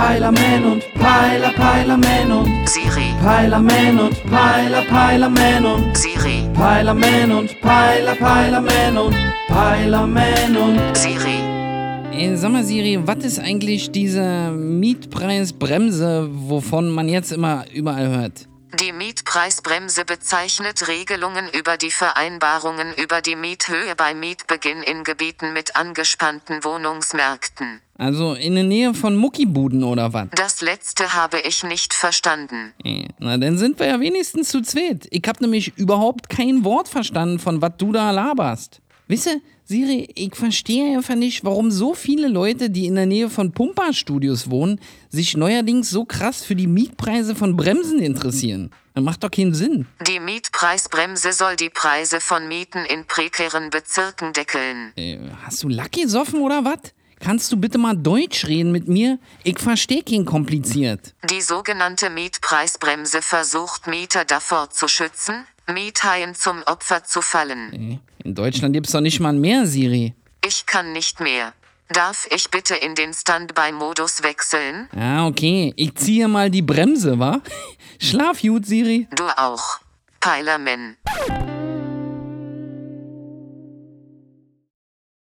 Peilerman und Peiler, Peilerman und Siri, Peilerman und Peiler, Peilerman und Siri, Peilerman und Peiler, Peilerman und Peilerman und Siri. Ey, sag mal, Siri, was ist eigentlich diese Mietpreisbremse, wovon man jetzt immer überall hört? Mietpreisbremse bezeichnet Regelungen über die Vereinbarungen über die Miethöhe bei Mietbeginn in Gebieten mit angespannten Wohnungsmärkten. Also in der Nähe von Muckibuden oder was? Das letzte habe ich nicht verstanden. Ey, Na, dann sind wir ja wenigstens zu zweit. Ich hab nämlich überhaupt kein Wort verstanden, von was du da laberst. Wisse, Siri, ich verstehe einfach nicht, warum so viele Leute, die in der Nähe von Pumper-Studios wohnen, sich neuerdings so krass für die Mietpreise von Bremsen interessieren. Das macht doch keinen Sinn. Die Mietpreisbremse soll die Preise von Mieten in prekären Bezirken deckeln. Äh, hast du Lucky gesoffen oder was? Kannst du bitte mal Deutsch reden mit mir? Ich verstehe kein kompliziert. Die sogenannte Mietpreisbremse versucht Mieter davor zu schützen, Miethaien zum Opfer zu fallen. In Deutschland gibt's doch nicht mal Meer, Siri. Ich kann nicht mehr. Darf ich bitte in den Standby-Modus wechseln? Ah, okay. Ich ziehe mal die Bremse, wa? Schlaf gut, Siri. Du auch. Peilerman.